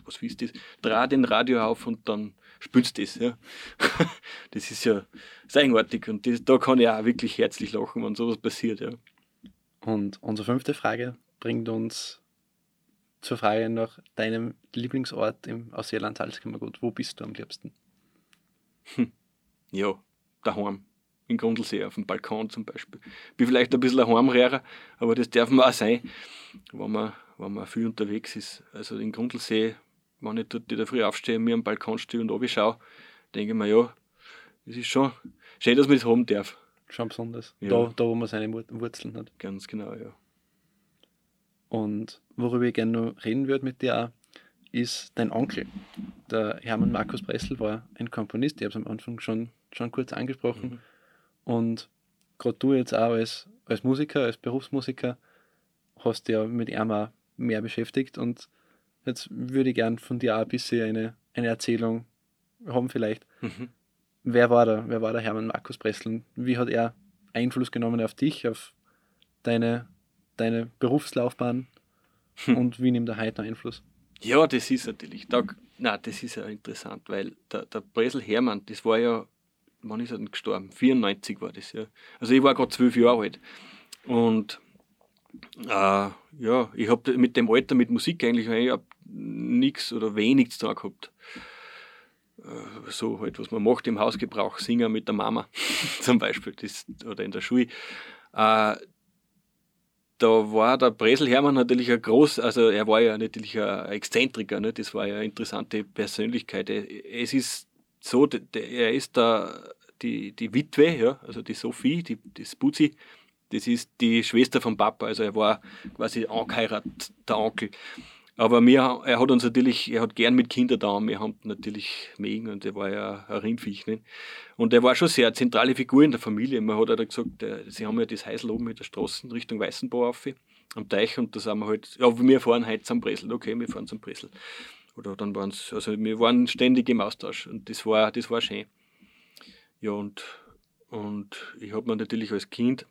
Was ist das? Dreh den Radio auf und dann spülst du das. Ja. das ist ja eigenartig und das, da kann ich auch wirklich herzlich lachen, wenn sowas passiert. Ja. Und unsere fünfte Frage bringt uns zur Frage nach deinem Lieblingsort im Ausseeland Salzkammergut. Wo bist du am liebsten? Hm. Ja, daheim in Grundlsee auf dem Balkon zum Beispiel. Bin vielleicht ein bisschen ein Heimrehrer, aber das darf man auch sein, wenn man, wenn man viel unterwegs ist. Also in Grundlsee, wenn ich dort in der Früh aufstehe, mir am Balkon stehe und schaue, denke ich mir, ja, es ist schon schön, dass man das haben darf. Schon besonders. Ja. Da, da, wo man seine Wurzeln hat. Ganz genau, ja. Und worüber ich gerne noch reden würde mit dir auch, ist dein Onkel. Der Hermann Markus Pressel war ein Komponist, ich habe es am Anfang schon, schon kurz angesprochen. Mhm. Und gerade du jetzt auch als, als Musiker, als Berufsmusiker, hast dich ja mit ihm auch mehr beschäftigt. Und jetzt würde ich gern von dir auch ein bisschen eine, eine Erzählung haben, vielleicht. Mhm. Wer war da? Wer war der Hermann Markus Presseln? Wie hat er Einfluss genommen auf dich, auf deine, deine Berufslaufbahn? Hm. Und wie nimmt er heute Einfluss? Ja, das ist natürlich, da, na, das ist ja interessant, weil der, der Bresel Hermann, das war ja wann ist er denn gestorben? 94 war das, ja. Also ich war gerade zwölf Jahre alt. Und äh, ja, ich habe mit dem Alter, mit Musik eigentlich nichts oder wenig zu tun gehabt. Äh, so halt, was man macht im Hausgebrauch, singen mit der Mama zum Beispiel das, oder in der Schule. Äh, da war der Bresel Hermann natürlich ein groß, also er war ja natürlich ein Exzentriker, ne? das war ja eine interessante Persönlichkeit. Es ist so, er ist da die, die Witwe, ja, also die Sophie, die, die Spuzi, das ist die Schwester vom Papa, also er war quasi angeheiratet, der Onkel. Aber mir, er hat uns natürlich, er hat gern mit Kindern da, wir haben natürlich mögen und er war ja ein Rindviech. Nicht? Und er war schon sehr eine zentrale Figur in der Familie. Man hat halt gesagt, der, sie haben ja das Häusl oben mit der Straße Richtung Weißenbau auf, am Teich und da sind wir halt, ja, wir fahren heute zum Bresel, okay, wir fahren zum Bresel. Oder dann waren es, also wir waren ständig im Austausch und das war, das war schön. Ja, und, und ich habe mir natürlich als Kind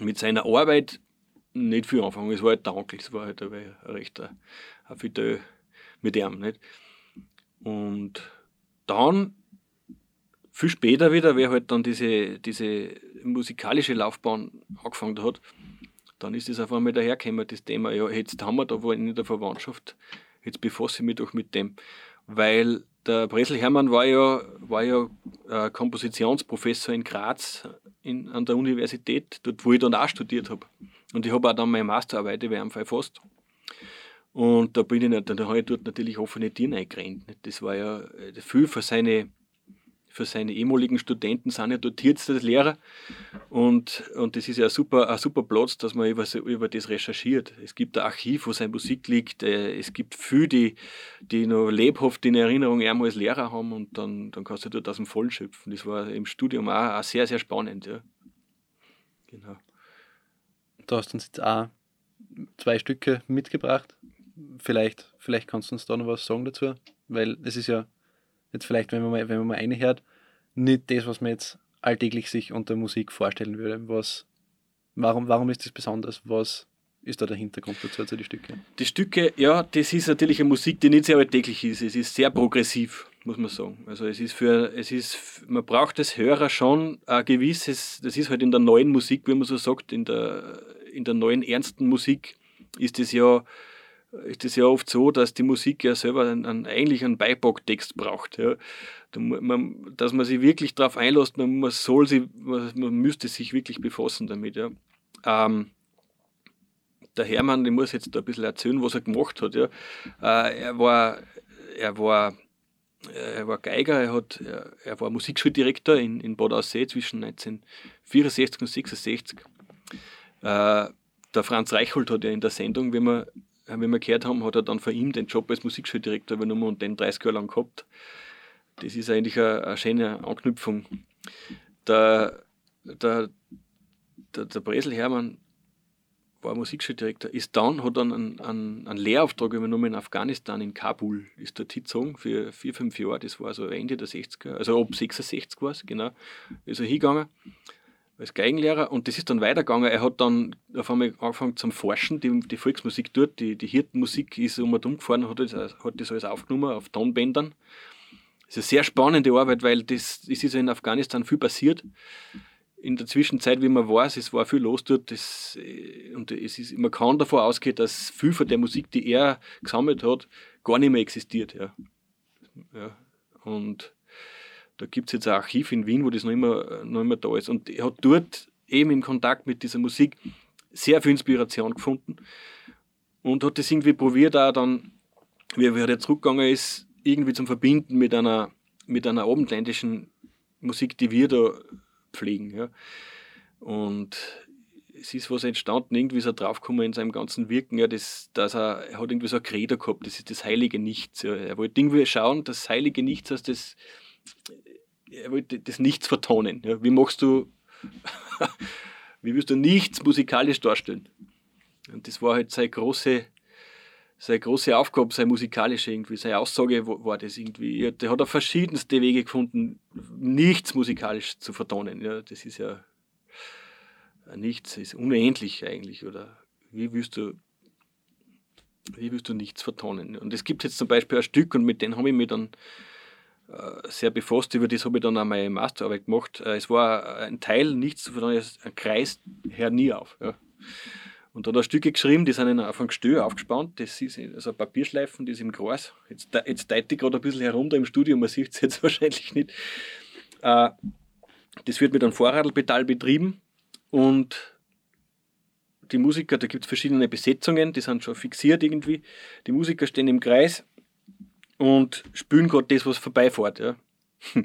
mit seiner Arbeit nicht viel anfangen. Es war halt der Onkel, es war halt ein, rechter ein mit ihm. Nicht? Und dann, viel später wieder, wer halt dann diese, diese musikalische Laufbahn angefangen hat, dann ist es auf einmal dahergekommen, das Thema, ja, jetzt haben wir da wohl in der Verwandtschaft, jetzt befasse ich mich doch mit dem. Weil der Bresel Hermann war ja, war ja äh, Kompositionsprofessor in Graz in, an der Universität, dort wo ich dann auch studiert habe. Und ich habe auch dann meine Masterarbeit über ihn verfasst. Und da bin ich, dann habe ich dort natürlich offene Türen eingerannt. Das war ja äh, viel für seine, für seine ehemaligen Studenten, sind ja dort jetzt Lehrer. Und, und das ist ja ein super, ein super Platz, dass man über, über das recherchiert. Es gibt ein Archiv, wo seine Musik liegt. Äh, es gibt viele, die, die noch lebhaft in Erinnerung einmal als Lehrer haben und dann, dann kannst du dort aus dem Vollen schöpfen. Das war im Studium auch, auch sehr, sehr spannend. Ja. Genau du hast uns jetzt auch zwei Stücke mitgebracht. Vielleicht, vielleicht kannst du uns da noch was sagen dazu, weil es ist ja jetzt vielleicht, wenn man mal, wenn man mal eine hört, nicht das, was man jetzt alltäglich sich unter Musik vorstellen würde. Was, warum, warum ist das besonders? Was ist da der Hintergrund dazu, zu den Stücke? Die Stücke, ja, das ist natürlich eine Musik, die nicht sehr alltäglich ist. Es ist sehr progressiv, muss man sagen. Also es ist für, es ist, man braucht als Hörer schon ein gewisses, das ist halt in der neuen Musik, wie man so sagt, in der in der neuen ernsten Musik ist es ja, ist es ja oft so, dass die Musik ja selber einen, eigentlich einen Beipacktext braucht. Ja. Man, dass man sich wirklich darauf einlässt, man, man, soll sie, man, man müsste sich wirklich befassen damit. Ja. Ähm, der Hermann, ich muss jetzt da ein bisschen erzählen, was er gemacht hat. Ja. Äh, er war, er war er war Geiger, er, hat, er, er war Musikschuldirektor in, in Bad Aussee zwischen 1964 und 1966. Äh, der Franz Reichhold hat ja in der Sendung, wie wir, wie wir gehört haben, hat er dann von ihm den Job als Musikschuldirektor übernommen und den 30 Jahre lang gehabt. Das ist eigentlich eine, eine schöne Anknüpfung. Der, der, der, der Bresel Hermann war Musikschuldirektor, ist dann, hat dann einen, einen, einen Lehrauftrag übernommen in Afghanistan, in Kabul, ist dort hingezogen für vier, fünf Jahre, das war so Ende der 60er, also ab 66 war es, genau, ist er hingegangen als Geigenlehrer und das ist dann weitergegangen. Er hat dann auf einmal angefangen zum Forschen, die, die Volksmusik dort, die, die Hirtenmusik ist um und um gefahren, hat das, hat das alles aufgenommen auf Tonbändern. Das ist eine sehr spannende Arbeit, weil das, das ist ja in Afghanistan viel passiert. In der Zwischenzeit, wie man weiß, es war viel los dort das, und es ist, man kann davon ausgehen, dass viel von der Musik, die er gesammelt hat, gar nicht mehr existiert. Ja. Ja. Und da gibt es jetzt ein Archiv in Wien, wo das noch immer, noch immer da ist. Und er hat dort eben in Kontakt mit dieser Musik sehr viel Inspiration gefunden und hat das irgendwie probiert, auch dann, wie er wieder zurückgegangen ist, irgendwie zum Verbinden mit einer, mit einer abendländischen Musik, die wir da pflegen. Ja. Und es ist was entstanden, irgendwie ist er draufgekommen in seinem ganzen Wirken, ja, das, dass er, er hat irgendwie so ein Credo gehabt, das ist das heilige Nichts. Ja. Er wollte irgendwie schauen, das heilige Nichts, heißt das er wollte das Nichts vertonen. Ja. Wie machst du, wie wirst du nichts musikalisch darstellen? Und das war halt seine große, seine große Aufgabe, seine musikalische irgendwie, seine Aussage war das irgendwie. Der hat auf verschiedenste Wege gefunden, nichts musikalisch zu vertonen. Ja, das ist ja nichts, ist unendlich eigentlich. Oder wie willst du, wie willst du nichts vertonen? Und es gibt jetzt zum Beispiel ein Stück und mit dem habe ich mich dann sehr befasst. Über das habe ich dann auch meine Masterarbeit gemacht. Äh, es war ein Teil, nichts von ein Kreis hört nie auf. Ja. Und da hat er Stücke geschrieben, die sind auf einem Gestör aufgespannt. Das ist also Papierschleifen, die ist im Kreis. Jetzt, jetzt deite ich gerade ein bisschen herunter im Studio, man sieht es jetzt wahrscheinlich nicht. Äh, das wird mit einem Vorradlpedal betrieben und die Musiker, da gibt es verschiedene Besetzungen, die sind schon fixiert irgendwie. Die Musiker stehen im Kreis und spielen gerade das, was vorbeifährt. Ja.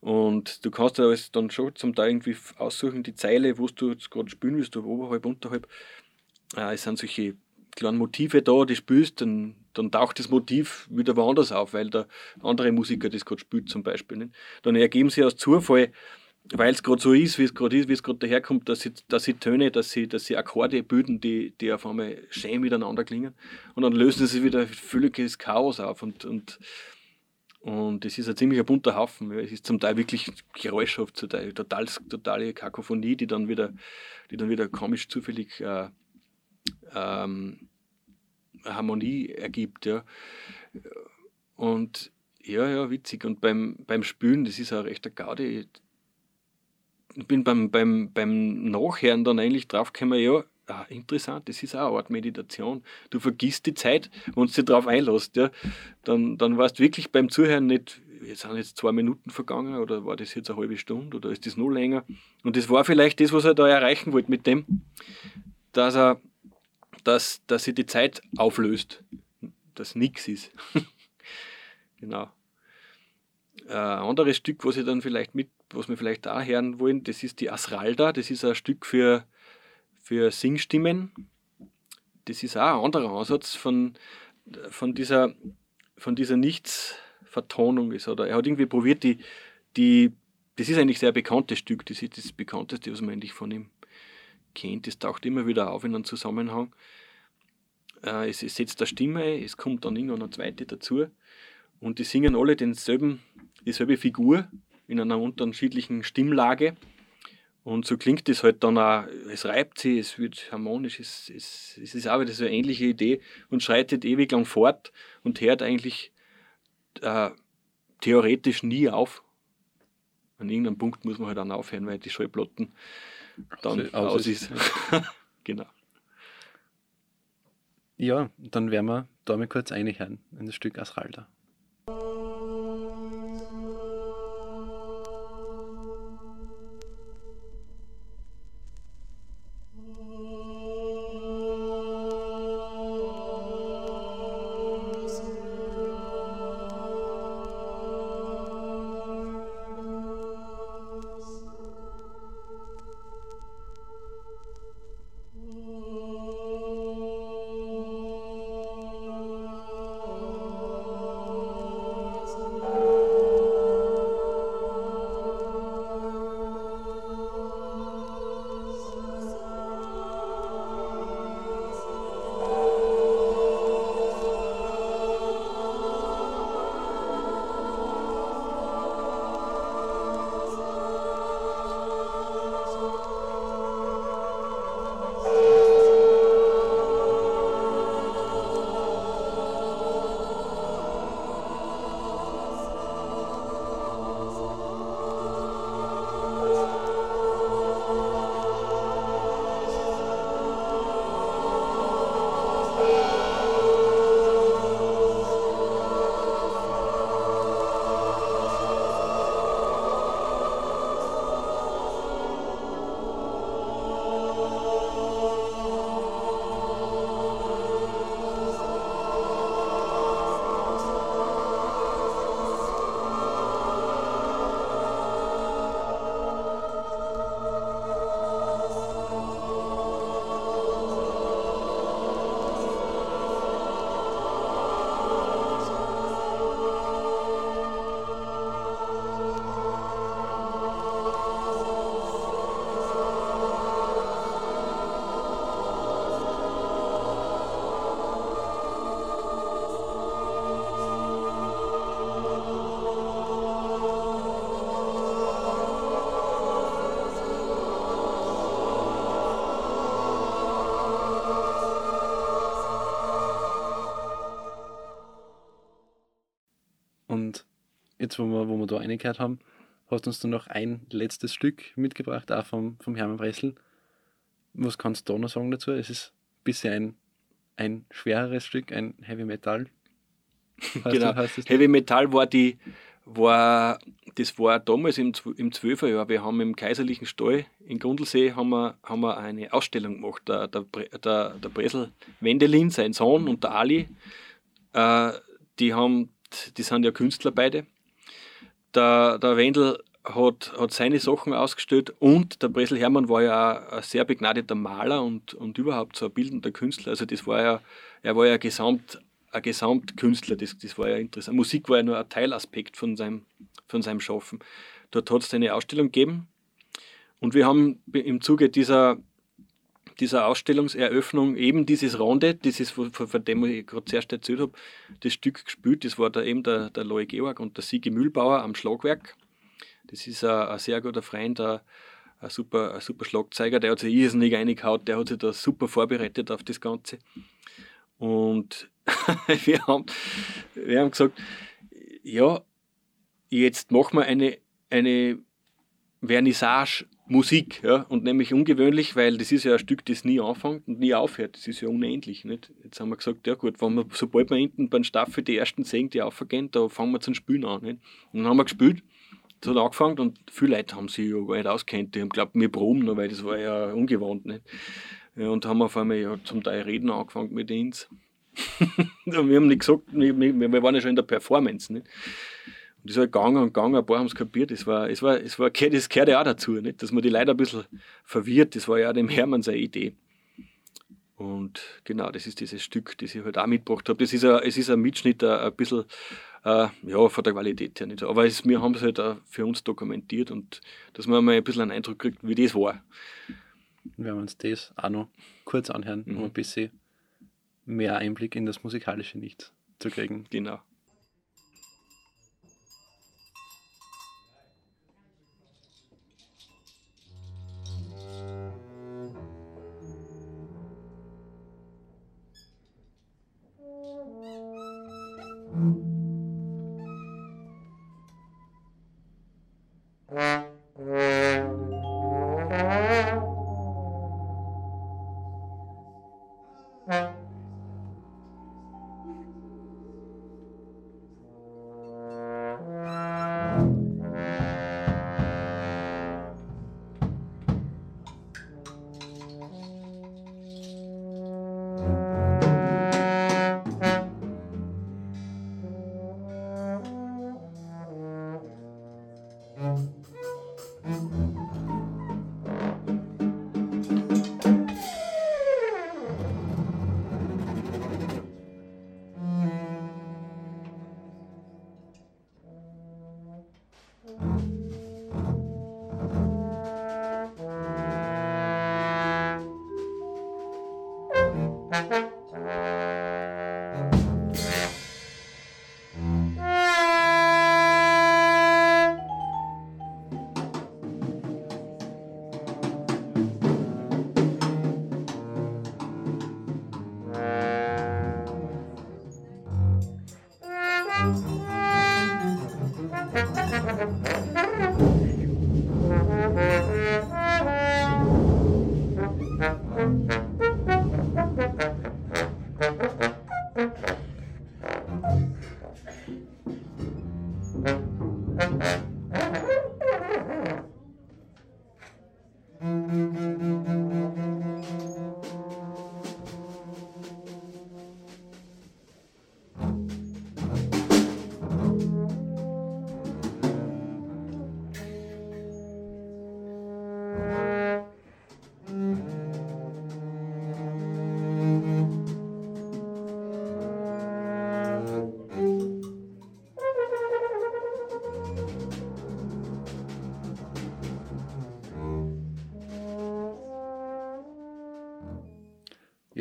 Und du kannst dir alles dann schon zum Teil irgendwie aussuchen, die Zeile, wo du jetzt gerade spielen willst, ob oberhalb, unterhalb. Äh, es sind solche kleinen Motive da, die spielst, dann, dann taucht das Motiv wieder woanders auf, weil der andere Musiker das gerade spielt zum Beispiel. Nicht? Dann ergeben sie aus Zufall, weil es gerade so ist, wie es gerade ist, wie es gerade daherkommt, dass sie, dass sie Töne, dass sie, dass sie Akkorde bilden, die, die auf einmal schön miteinander klingen. Und dann lösen sie wieder völliges Chaos auf. Und, und, und es ist ein ziemlicher bunter Haufen. Es ist zum Teil wirklich geräuschhaft, zum Teil total, totale Kakophonie, die dann wieder, die dann wieder komisch zufällig äh, ähm, Harmonie ergibt. Ja. Und ja, ja, witzig. Und beim, beim Spülen, das ist auch recht eine Gaudi. Bin beim, beim, beim Nachhören dann eigentlich draufgekommen, ja, ah, interessant, das ist auch eine Art Meditation. Du vergisst die Zeit, wenn du dich darauf einlässt. Ja. Dann, dann warst du wirklich beim Zuhören nicht, jetzt sind jetzt zwei Minuten vergangen oder war das jetzt eine halbe Stunde oder ist das nur länger? Und das war vielleicht das, was er da erreichen wollte mit dem, dass er dass, dass sich die Zeit auflöst, dass nichts ist. genau. Ein anderes Stück, was ich dann vielleicht mit, was wir vielleicht da hören wollen, das ist die Asralda. Das ist ein Stück für, für Singstimmen. Das ist auch ein anderer Ansatz von, von dieser, von dieser Nichtsvertonung. Er hat irgendwie probiert, die, die, das ist eigentlich ein sehr bekanntes Stück, das ist das bekannteste, was man eigentlich von ihm kennt. Das taucht immer wieder auf in einem Zusammenhang. Äh, es, es setzt eine Stimme ein, es kommt dann irgendwann eine zweite dazu und die singen alle denselben, dieselbe Figur in einer unterschiedlichen Stimmlage. Und so klingt es halt dann auch, es reibt sich, es wird harmonisch, es, es, es ist auch wieder so eine ähnliche Idee und schreitet ewig lang fort und hört eigentlich äh, theoretisch nie auf. An irgendeinem Punkt muss man halt dann aufhören, weil die Schallplatten dann also, aus ist. genau. Ja, dann werden wir da mal kurz einhören in das Stück Asralda. Jetzt, wo wir, wo wir da reingehört haben, hast du uns dann noch ein letztes Stück mitgebracht, auch vom, vom Hermann Bressel. Was kannst du da noch sagen dazu? Es ist ein bisschen ein, ein schwereres Stück, ein Heavy Metal. genau. Du, Heavy Metal war die, war, das war damals im, im 12er Jahr. Wir haben im Kaiserlichen Stall in Grundlsee haben wir, haben wir eine Ausstellung gemacht. Der, der, der, der Bresel Wendelin, sein Sohn und der Ali, äh, die, haben, die sind ja Künstler beide der, der Wendel hat, hat seine Sachen ausgestellt und der Bresel Hermann war ja auch ein sehr begnadeter Maler und, und überhaupt so ein bildender Künstler. Also das war ja, er war ja Gesamt, ein Gesamtkünstler, das, das war ja interessant. Musik war ja nur ein Teilaspekt von seinem, von seinem Schaffen. Dort hat es eine Ausstellung gegeben und wir haben im Zuge dieser, dieser Ausstellungseröffnung eben dieses Ronde, dieses, von, von dem ich gerade zuerst erzählt habe, das Stück gespielt. Das war da eben der, der Loe Georg und der Sigi Mühlbauer am Schlagwerk. Das ist ein, ein sehr guter Freund, ein, ein, super, ein super Schlagzeuger, der hat sich irrsinnig reingehaut, der hat sich da super vorbereitet auf das Ganze. Und wir, haben, wir haben gesagt, ja, jetzt machen wir eine, eine Vernissage Musik, ja, und nämlich ungewöhnlich, weil das ist ja ein Stück, das nie anfängt und nie aufhört. Das ist ja unendlich. Nicht? Jetzt haben wir gesagt, ja gut, wenn wir, sobald wir hinten beim Staffel die ersten Sägen, die aufgehen, da fangen wir zum Spielen an. Nicht? Und dann haben wir gespielt, es hat angefangen und viele Leute haben sich ja gar nicht auskennt. Die haben glaubt, wir proben noch, weil das war ja ungewohnt. Nicht? Ja, und haben auf einmal ja zum Teil reden angefangen mit uns. wir haben nicht gesagt, wir, wir waren ja schon in der Performance. Nicht? Und das ist halt gegangen und gegangen, ein paar haben es kapiert. Es war, es war, es war, das gehört ja auch dazu, nicht? dass man die Leute ein bisschen verwirrt. Das war ja auch dem Hermann seine Idee. Und genau, das ist dieses Stück, das ich halt auch mitgebracht habe. Das ist ein, es ist ein Mitschnitt, ein, ein bisschen äh, ja, von der Qualität her nicht. Aber es, wir haben es halt auch für uns dokumentiert und dass man mal ein bisschen einen Eindruck kriegt, wie das war. Wir werden uns das auch noch kurz anhören, mhm. um ein bisschen mehr Einblick in das musikalische Nichts zu kriegen. Genau. Ja,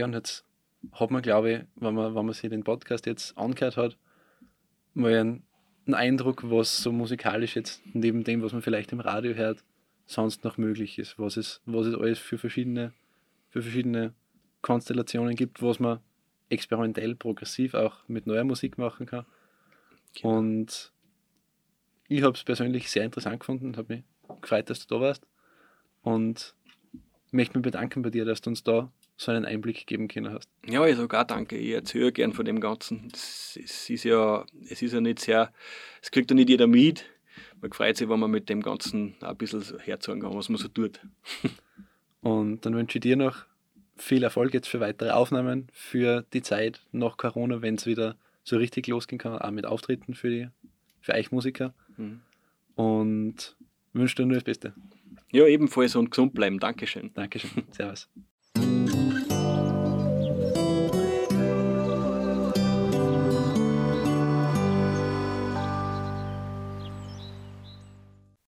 und jetzt hat man, glaube ich, wenn man, wenn man sich den Podcast jetzt angehört hat, mal einen, einen Eindruck, was so musikalisch jetzt neben dem, was man vielleicht im Radio hört, sonst noch möglich ist. Was es, was es alles für verschiedene, für verschiedene Konstellationen gibt, was man experimentell, progressiv auch mit neuer Musik machen kann. Genau. Und ich habe es persönlich sehr interessant gefunden und habe mich gefreut, dass du da warst. Und möchte mich bedanken bei dir, dass du uns da so einen Einblick geben können hast. Ja, ich sage auch danke. Ich erzähle gern von dem Ganzen. Es, ist ja, es ist ja nicht sehr, es kriegt ja nicht jeder mit. Man freut sich, wenn man mit dem Ganzen ein bisschen herzogen kann, was man so tut. Und dann wünsche ich dir noch viel Erfolg jetzt für weitere Aufnahmen, für die Zeit nach Corona, wenn es wieder so richtig losgehen kann, auch mit Auftritten für, die, für euch Musiker. Mhm. Und wünsche dir nur das Beste. Ja, ebenfalls und gesund bleiben. Dankeschön. Dankeschön. Servus.